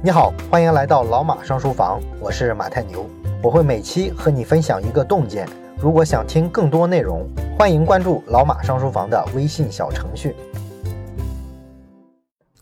你好，欢迎来到老马上书房，我是马太牛，我会每期和你分享一个洞见。如果想听更多内容，欢迎关注老马上书房的微信小程序。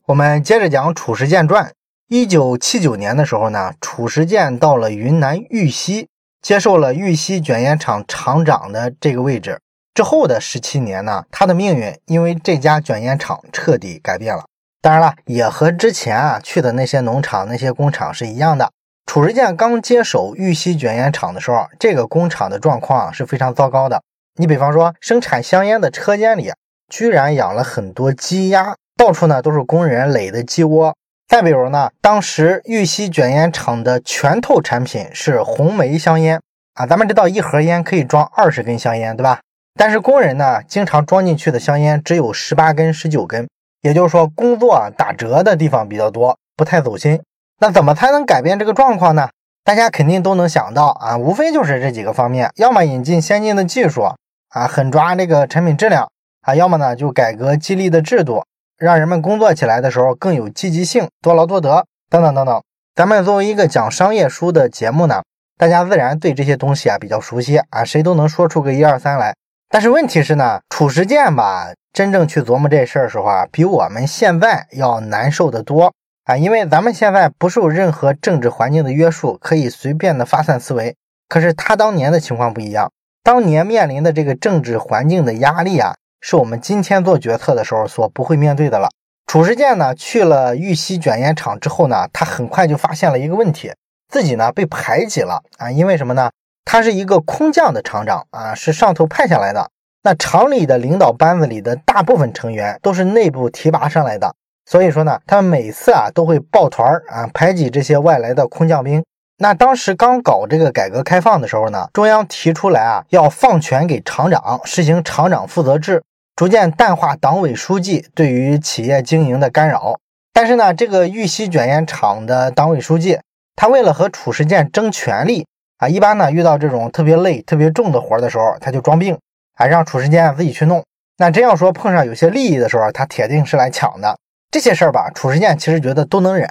我们接着讲褚时健传。一九七九年的时候呢，褚时健到了云南玉溪，接受了玉溪卷烟厂厂长的这个位置。之后的十七年呢，他的命运因为这家卷烟厂彻底改变了。当然了，也和之前啊去的那些农场、那些工厂是一样的。褚时健刚接手玉溪卷烟厂的时候，这个工厂的状况是非常糟糕的。你比方说，生产香烟的车间里，居然养了很多鸡鸭，到处呢都是工人垒的鸡窝。再比如呢，当时玉溪卷烟厂的拳头产品是红梅香烟啊，咱们知道一盒烟可以装二十根香烟，对吧？但是工人呢，经常装进去的香烟只有十八根、十九根。也就是说，工作打折的地方比较多，不太走心。那怎么才能改变这个状况呢？大家肯定都能想到啊，无非就是这几个方面：要么引进先进的技术啊，狠抓这个产品质量啊；要么呢就改革激励的制度，让人们工作起来的时候更有积极性，多劳多得等等等等。咱们作为一个讲商业书的节目呢，大家自然对这些东西啊比较熟悉啊，谁都能说出个一二三来。但是问题是呢，褚时健吧。真正去琢磨这事儿的时候啊，比我们现在要难受的多啊！因为咱们现在不受任何政治环境的约束，可以随便的发散思维。可是他当年的情况不一样，当年面临的这个政治环境的压力啊，是我们今天做决策的时候所不会面对的了。褚时健呢，去了玉溪卷烟厂之后呢，他很快就发现了一个问题，自己呢被排挤了啊！因为什么呢？他是一个空降的厂长啊，是上头派下来的。那厂里的领导班子里的大部分成员都是内部提拔上来的，所以说呢，他们每次啊都会抱团啊排挤这些外来的空降兵。那当时刚搞这个改革开放的时候呢，中央提出来啊要放权给厂长，实行厂长负责制，逐渐淡化党委书记对于企业经营的干扰。但是呢，这个玉溪卷烟厂的党委书记，他为了和褚时健争权力啊，一般呢遇到这种特别累、特别重的活的时候，他就装病。还让褚时健自己去弄。那真要说碰上有些利益的时候，他铁定是来抢的。这些事儿吧，褚时健其实觉得都能忍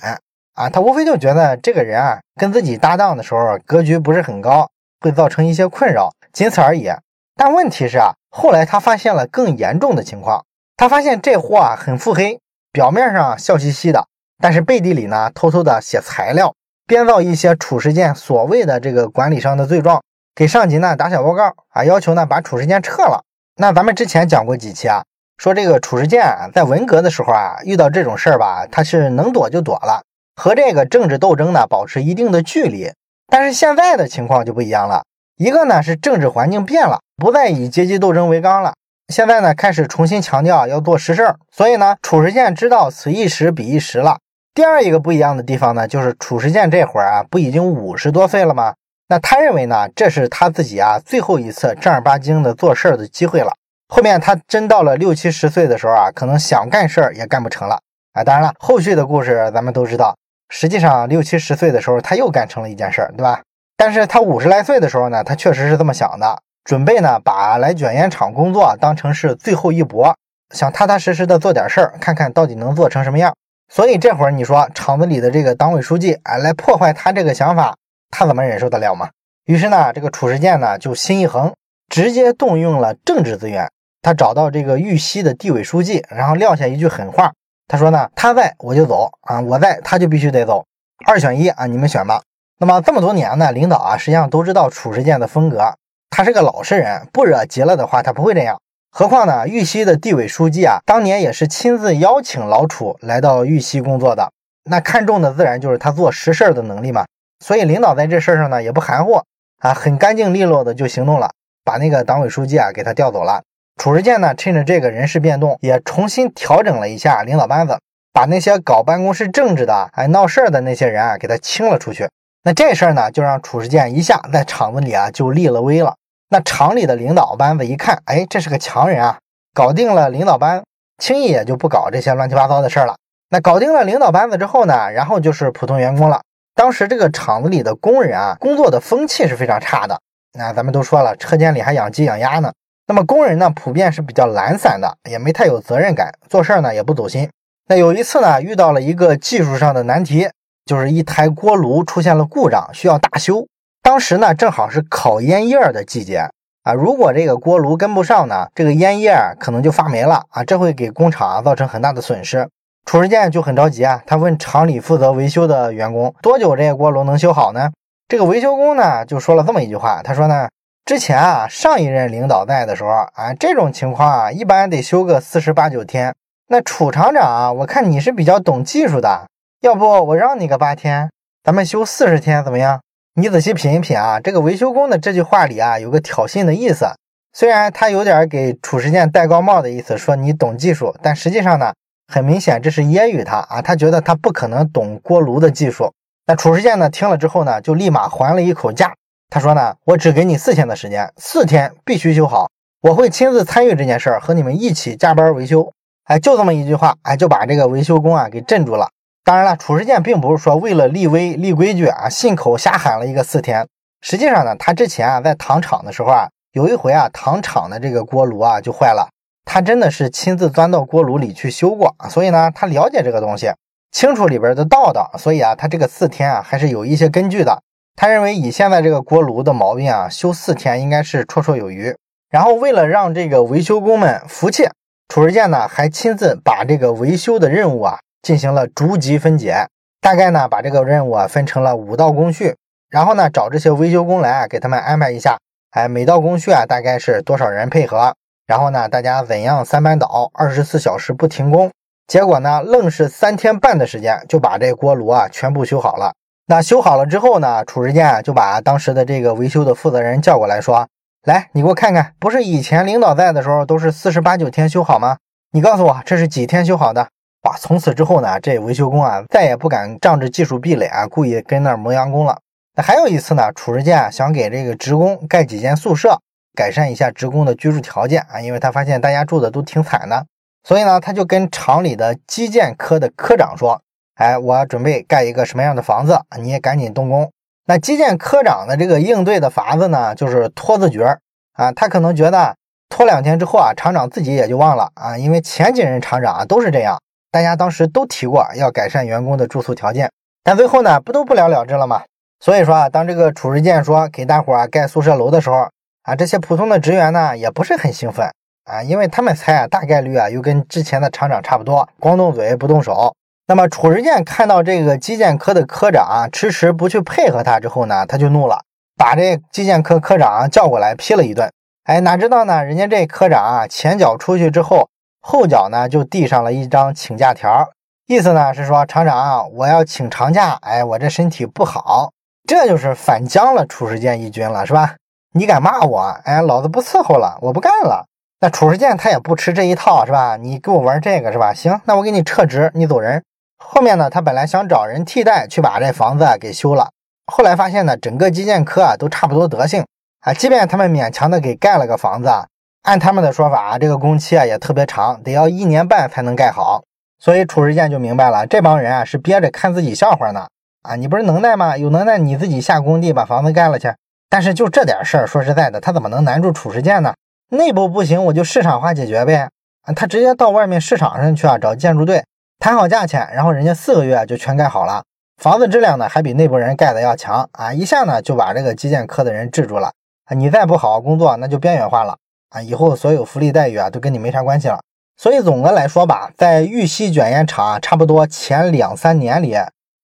啊。他无非就觉得这个人啊，跟自己搭档的时候格局不是很高，会造成一些困扰，仅此而已。但问题是啊，后来他发现了更严重的情况。他发现这货啊很腹黑，表面上笑嘻嘻的，但是背地里呢，偷偷的写材料，编造一些褚时健所谓的这个管理上的罪状。给上级呢打小报告啊，要求呢把褚时健撤了。那咱们之前讲过几期啊，说这个褚时健啊在文革的时候啊，遇到这种事儿吧，他是能躲就躲了，和这个政治斗争呢保持一定的距离。但是现在的情况就不一样了，一个呢是政治环境变了，不再以阶级斗争为纲了，现在呢开始重新强调要做实事儿。所以呢，褚时健知道此一时彼一时了。第二一个不一样的地方呢，就是褚时健这会儿啊，不已经五十多岁了吗？那他认为呢，这是他自己啊最后一次正儿八经的做事儿的机会了。后面他真到了六七十岁的时候啊，可能想干事儿也干不成了啊。当然了，后续的故事咱们都知道。实际上六七十岁的时候，他又干成了一件事儿，对吧？但是他五十来岁的时候呢，他确实是这么想的，准备呢把来卷烟厂工作当成是最后一搏，想踏踏实实的做点事儿，看看到底能做成什么样。所以这会儿你说厂子里的这个党委书记啊来破坏他这个想法。他怎么忍受得了吗？于是呢，这个褚时健呢就心一横，直接动用了政治资源。他找到这个玉溪的地委书记，然后撂下一句狠话。他说呢：“他在我就走啊，我在他就必须得走，二选一啊，你们选吧。”那么这么多年呢，领导啊实际上都知道褚时健的风格，他是个老实人，不惹急了的话他不会这样。何况呢，玉溪的地委书记啊，当年也是亲自邀请老褚来到玉溪工作的，那看中的自然就是他做实事的能力嘛。所以领导在这事儿上呢也不含糊啊，很干净利落的就行动了，把那个党委书记啊给他调走了。褚时健呢趁着这个人事变动，也重新调整了一下领导班子，把那些搞办公室政治的、哎闹事儿的那些人啊给他清了出去。那这事儿呢就让褚时健一下在厂子里啊就立了威了。那厂里的领导班子一看，哎，这是个强人啊，搞定了领导班，轻易也就不搞这些乱七八糟的事儿了。那搞定了领导班子之后呢，然后就是普通员工了。当时这个厂子里的工人啊，工作的风气是非常差的。那咱们都说了，车间里还养鸡养鸭呢。那么工人呢，普遍是比较懒散的，也没太有责任感，做事呢也不走心。那有一次呢，遇到了一个技术上的难题，就是一台锅炉出现了故障，需要大修。当时呢，正好是烤烟叶的季节啊，如果这个锅炉跟不上呢，这个烟叶可能就发霉了啊，这会给工厂造成很大的损失。褚时健就很着急啊，他问厂里负责维修的员工，多久这个锅炉能修好呢？这个维修工呢就说了这么一句话，他说呢，之前啊上一任领导在的时候啊，这种情况啊一般得修个四十八九天。那楚厂长啊，我看你是比较懂技术的，要不我让你个八天，咱们修四十天怎么样？你仔细品一品啊，这个维修工的这句话里啊有个挑衅的意思，虽然他有点给褚时健戴高帽的意思，说你懂技术，但实际上呢。很明显，这是揶揄他啊！他觉得他不可能懂锅炉的技术。那褚时健呢？听了之后呢，就立马还了一口价。他说呢：“我只给你四天的时间，四天必须修好，我会亲自参与这件事儿，和你们一起加班维修。”哎，就这么一句话，哎，就把这个维修工啊给镇住了。当然了，褚时健并不是说为了立威立规矩啊，信口瞎喊了一个四天。实际上呢，他之前啊在糖厂的时候啊，有一回啊，糖厂的这个锅炉啊就坏了。他真的是亲自钻到锅炉里去修过，所以呢，他了解这个东西，清楚里边的道道，所以啊，他这个四天啊还是有一些根据的。他认为以现在这个锅炉的毛病啊，修四天应该是绰绰有余。然后为了让这个维修工们服气，褚时健呢还亲自把这个维修的任务啊进行了逐级分解，大概呢把这个任务啊分成了五道工序，然后呢找这些维修工来给他们安排一下，哎，每道工序啊大概是多少人配合。然后呢，大家怎样三班倒，二十四小时不停工？结果呢，愣是三天半的时间就把这锅炉啊全部修好了。那修好了之后呢，褚时健就把当时的这个维修的负责人叫过来说：“来，你给我看看，不是以前领导在的时候都是四十八九天修好吗？你告诉我这是几天修好的？”哇，从此之后呢，这维修工啊再也不敢仗着技术壁垒啊，故意跟那儿磨洋工了。那还有一次呢，褚时健想给这个职工盖几间宿舍。改善一下职工的居住条件啊，因为他发现大家住的都挺惨的，所以呢，他就跟厂里的基建科的科长说：“哎，我准备盖一个什么样的房子，你也赶紧动工。”那基建科长的这个应对的法子呢，就是拖字诀啊，他可能觉得拖两天之后啊，厂长自己也就忘了啊，因为前几任厂长啊都是这样，大家当时都提过要改善员工的住宿条件，但最后呢，不都不了了之了吗？所以说啊，当这个褚时健说给大伙儿盖宿舍楼的时候，啊，这些普通的职员呢，也不是很兴奋啊，因为他们猜啊，大概率啊，又跟之前的厂长差不多，光动嘴不动手。那么褚时健看到这个基建科的科长迟迟不去配合他之后呢，他就怒了，把这基建科科长叫过来批了一顿。哎，哪知道呢，人家这科长啊，前脚出去之后，后脚呢就递上了一张请假条，意思呢是说，厂长，我要请长假，哎，我这身体不好，这就是反将了褚时健一军了，是吧？你敢骂我？哎，老子不伺候了，我不干了。那褚时健他也不吃这一套，是吧？你给我玩这个是吧？行，那我给你撤职，你走人。后面呢，他本来想找人替代去把这房子给修了，后来发现呢，整个基建科啊都差不多德行啊，即便他们勉强的给盖了个房子啊，按他们的说法啊，这个工期啊也特别长，得要一年半才能盖好。所以褚时健就明白了，这帮人啊是憋着看自己笑话呢。啊，你不是能耐吗？有能耐你自己下工地把房子盖了去。但是就这点事儿，说实在的，他怎么能难住褚时健呢？内部不行，我就市场化解决呗。啊，他直接到外面市场上去啊，找建筑队谈好价钱，然后人家四个月就全盖好了，房子质量呢还比内部人盖的要强啊，一下呢就把这个基建科的人制住了啊。你再不好好工作，那就边缘化了啊，以后所有福利待遇啊都跟你没啥关系了。所以总的来说吧，在玉溪卷烟厂差不多前两三年里。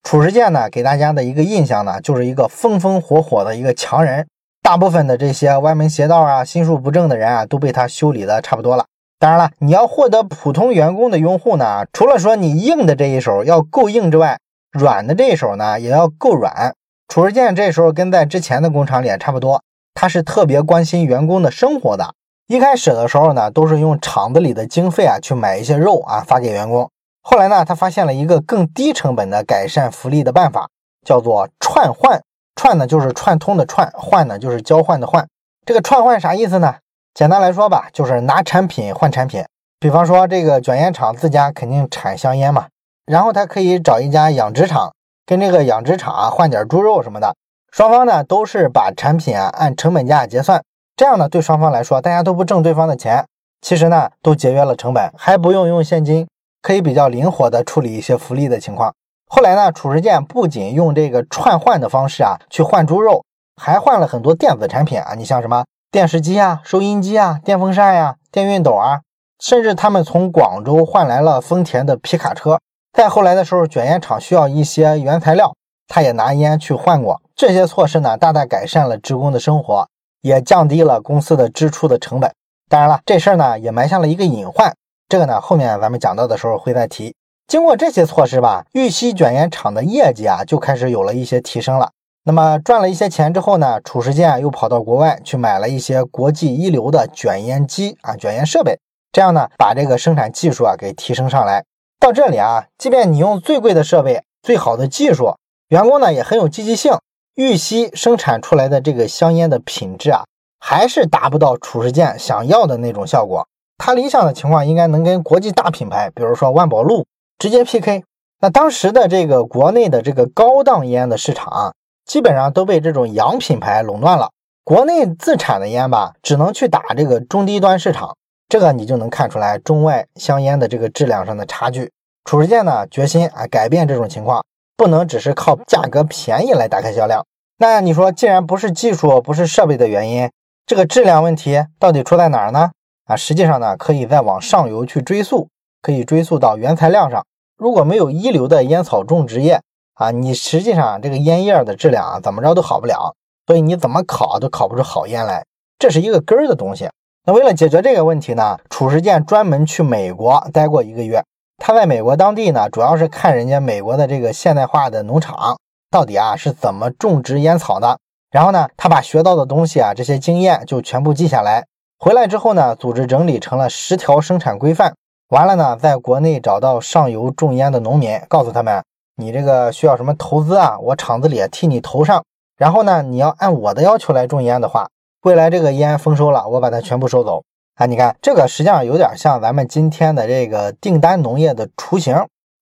褚时健呢，给大家的一个印象呢，就是一个风风火火的一个强人。大部分的这些歪门邪道啊、心术不正的人啊，都被他修理的差不多了。当然了，你要获得普通员工的拥护呢，除了说你硬的这一手要够硬之外，软的这一手呢也要够软。褚时健这时候跟在之前的工厂里也差不多，他是特别关心员工的生活的。一开始的时候呢，都是用厂子里的经费啊去买一些肉啊发给员工。后来呢，他发现了一个更低成本的改善福利的办法，叫做串换。串呢就是串通的串，换呢就是交换的换。这个串换啥意思呢？简单来说吧，就是拿产品换产品。比方说，这个卷烟厂自家肯定产香烟嘛，然后他可以找一家养殖场，跟这个养殖场啊换点猪肉什么的。双方呢都是把产品啊按成本价结算，这样呢对双方来说，大家都不挣对方的钱，其实呢都节约了成本，还不用用现金。可以比较灵活的处理一些福利的情况，后来呢，褚时健不仅用这个串换的方式啊去换猪肉，还换了很多电子产品啊，你像什么电视机啊、收音机啊、电风扇呀、电熨斗啊，甚至他们从广州换来了丰田的皮卡车。再后来的时候，卷烟厂需要一些原材料，他也拿烟去换过。这些措施呢，大大改善了职工的生活，也降低了公司的支出的成本。当然了，这事儿呢也埋下了一个隐患，这个呢后面咱们讲到的时候会再提。经过这些措施吧，玉溪卷烟厂的业绩啊就开始有了一些提升了。那么赚了一些钱之后呢，褚时健又跑到国外去买了一些国际一流的卷烟机啊、卷烟设备，这样呢把这个生产技术啊给提升上来。到这里啊，即便你用最贵的设备、最好的技术，员工呢也很有积极性，玉溪生产出来的这个香烟的品质啊，还是达不到褚时健想要的那种效果。他理想的情况应该能跟国际大品牌，比如说万宝路。直接 PK，那当时的这个国内的这个高档烟的市场啊，基本上都被这种洋品牌垄断了。国内自产的烟吧，只能去打这个中低端市场。这个你就能看出来中外香烟的这个质量上的差距。褚时健呢，决心啊改变这种情况，不能只是靠价格便宜来打开销量。那你说，既然不是技术，不是设备的原因，这个质量问题到底出在哪儿呢？啊，实际上呢，可以再往上游去追溯，可以追溯到原材料上。如果没有一流的烟草种植业啊，你实际上这个烟叶的质量啊，怎么着都好不了。所以你怎么烤都烤不出好烟来，这是一个根儿的东西。那为了解决这个问题呢，褚时健专门去美国待过一个月。他在美国当地呢，主要是看人家美国的这个现代化的农场到底啊是怎么种植烟草的。然后呢，他把学到的东西啊，这些经验就全部记下来。回来之后呢，组织整理成了十条生产规范。完了呢，在国内找到上游种烟的农民，告诉他们，你这个需要什么投资啊？我厂子里替你投上。然后呢，你要按我的要求来种烟的话，未来这个烟丰收了，我把它全部收走啊！你看，这个实际上有点像咱们今天的这个订单农业的雏形。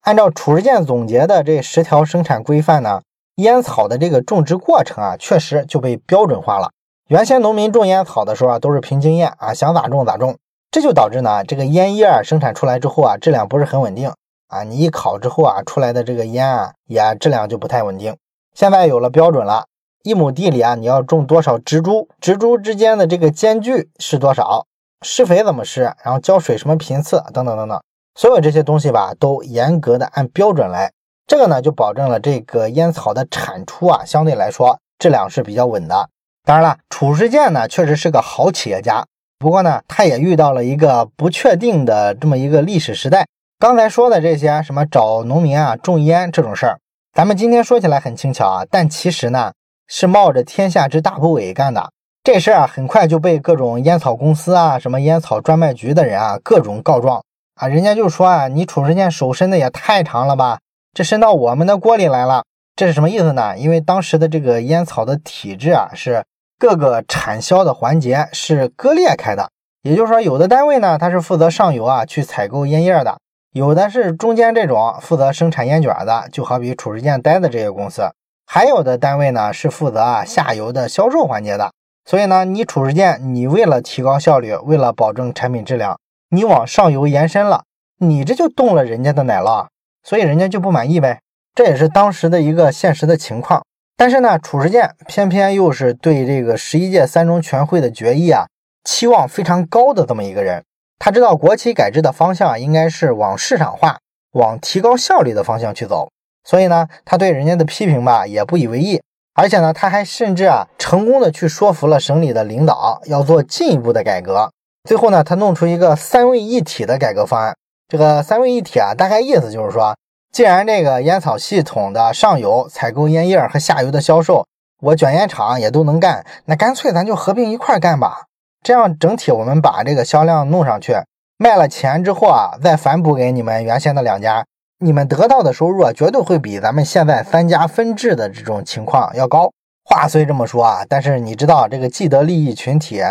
按照褚时健总结的这十条生产规范呢，烟草的这个种植过程啊，确实就被标准化了。原先农民种烟草的时候啊，都是凭经验啊，想咋种咋种。这就导致呢，这个烟叶生产出来之后啊，质量不是很稳定啊。你一烤之后啊，出来的这个烟啊，也质量就不太稳定。现在有了标准了，一亩地里啊，你要种多少植株，植株之间的这个间距是多少，施肥怎么施，然后浇水什么频次等等等等，所有这些东西吧，都严格的按标准来。这个呢，就保证了这个烟草的产出啊，相对来说质量是比较稳的。当然了，褚时健呢，确实是个好企业家。不过呢，他也遇到了一个不确定的这么一个历史时代。刚才说的这些什么找农民啊种烟这种事儿，咱们今天说起来很轻巧啊，但其实呢是冒着天下之大不韪干的。这事儿啊，很快就被各种烟草公司啊、什么烟草专卖局的人啊各种告状啊。人家就说啊，你褚时健手伸的也太长了吧，这伸到我们的锅里来了。这是什么意思呢？因为当时的这个烟草的体制啊是。各个产销的环节是割裂开的，也就是说，有的单位呢，它是负责上游啊去采购烟叶的，有的是中间这种负责生产烟卷的，就好比褚时健待的这些公司，还有的单位呢是负责啊下游的销售环节的。所以呢，你褚时健，你为了提高效率，为了保证产品质量，你往上游延伸了，你这就动了人家的奶酪，所以人家就不满意呗。这也是当时的一个现实的情况。但是呢，褚时健偏偏又是对这个十一届三中全会的决议啊期望非常高的这么一个人。他知道国企改制的方向应该是往市场化、往提高效率的方向去走，所以呢，他对人家的批评吧也不以为意。而且呢，他还甚至啊成功的去说服了省里的领导要做进一步的改革。最后呢，他弄出一个三位一体的改革方案。这个三位一体啊，大概意思就是说。既然这个烟草系统的上游采购烟叶和下游的销售，我卷烟厂也都能干，那干脆咱就合并一块干吧。这样整体我们把这个销量弄上去，卖了钱之后啊，再反哺给你们原先的两家，你们得到的收入啊，绝对会比咱们现在三家分治的这种情况要高。话虽这么说啊，但是你知道这个既得利益群体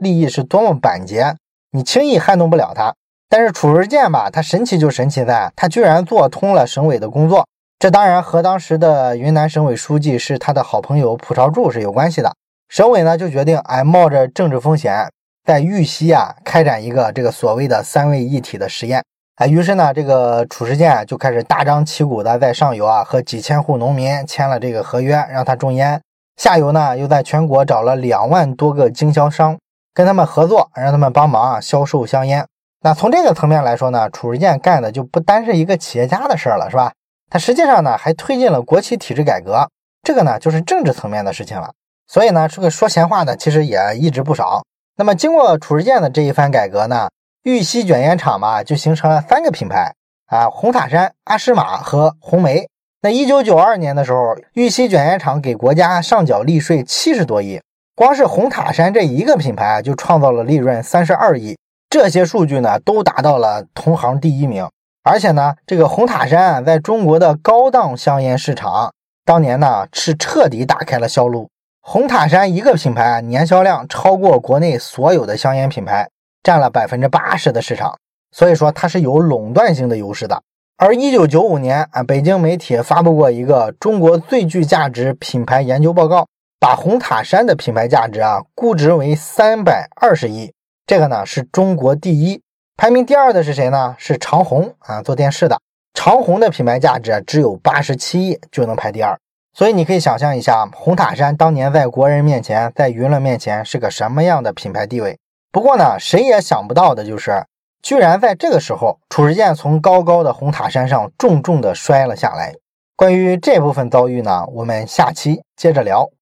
利益是多么板结，你轻易撼动不了他。但是褚时健吧，他神奇就神奇在，他居然做通了省委的工作。这当然和当时的云南省委书记是他的好朋友蒲朝柱是有关系的。省委呢就决定，哎，冒着政治风险，在玉溪啊开展一个这个所谓的三位一体的实验。啊，于是呢，这个褚时健就开始大张旗鼓的在上游啊和几千户农民签了这个合约，让他种烟；下游呢，又在全国找了两万多个经销商，跟他们合作，让他们帮忙啊销售香烟。那从这个层面来说呢，褚时健干的就不单是一个企业家的事儿了，是吧？他实际上呢还推进了国企体制改革，这个呢就是政治层面的事情了。所以呢，这个说闲话的其实也一直不少。那么经过褚时健的这一番改革呢？玉溪卷烟厂嘛，就形成了三个品牌啊，红塔山、阿诗玛和红梅。那一九九二年的时候，玉溪卷烟厂给国家上缴利税七十多亿，光是红塔山这一个品牌就创造了利润三十二亿。这些数据呢，都达到了同行第一名。而且呢，这个红塔山在中国的高档香烟市场，当年呢是彻底打开了销路。红塔山一个品牌年销量超过国内所有的香烟品牌。占了百分之八十的市场，所以说它是有垄断性的优势的。而一九九五年啊，北京媒体发布过一个中国最具价值品牌研究报告，把红塔山的品牌价值啊估值为三百二十亿，这个呢是中国第一。排名第二的是谁呢？是长虹啊，做电视的。长虹的品牌价值只有八十七亿就能排第二，所以你可以想象一下，红塔山当年在国人面前，在舆论面前是个什么样的品牌地位。不过呢，谁也想不到的就是，居然在这个时候，褚时健从高高的红塔山上重重的摔了下来。关于这部分遭遇呢，我们下期接着聊。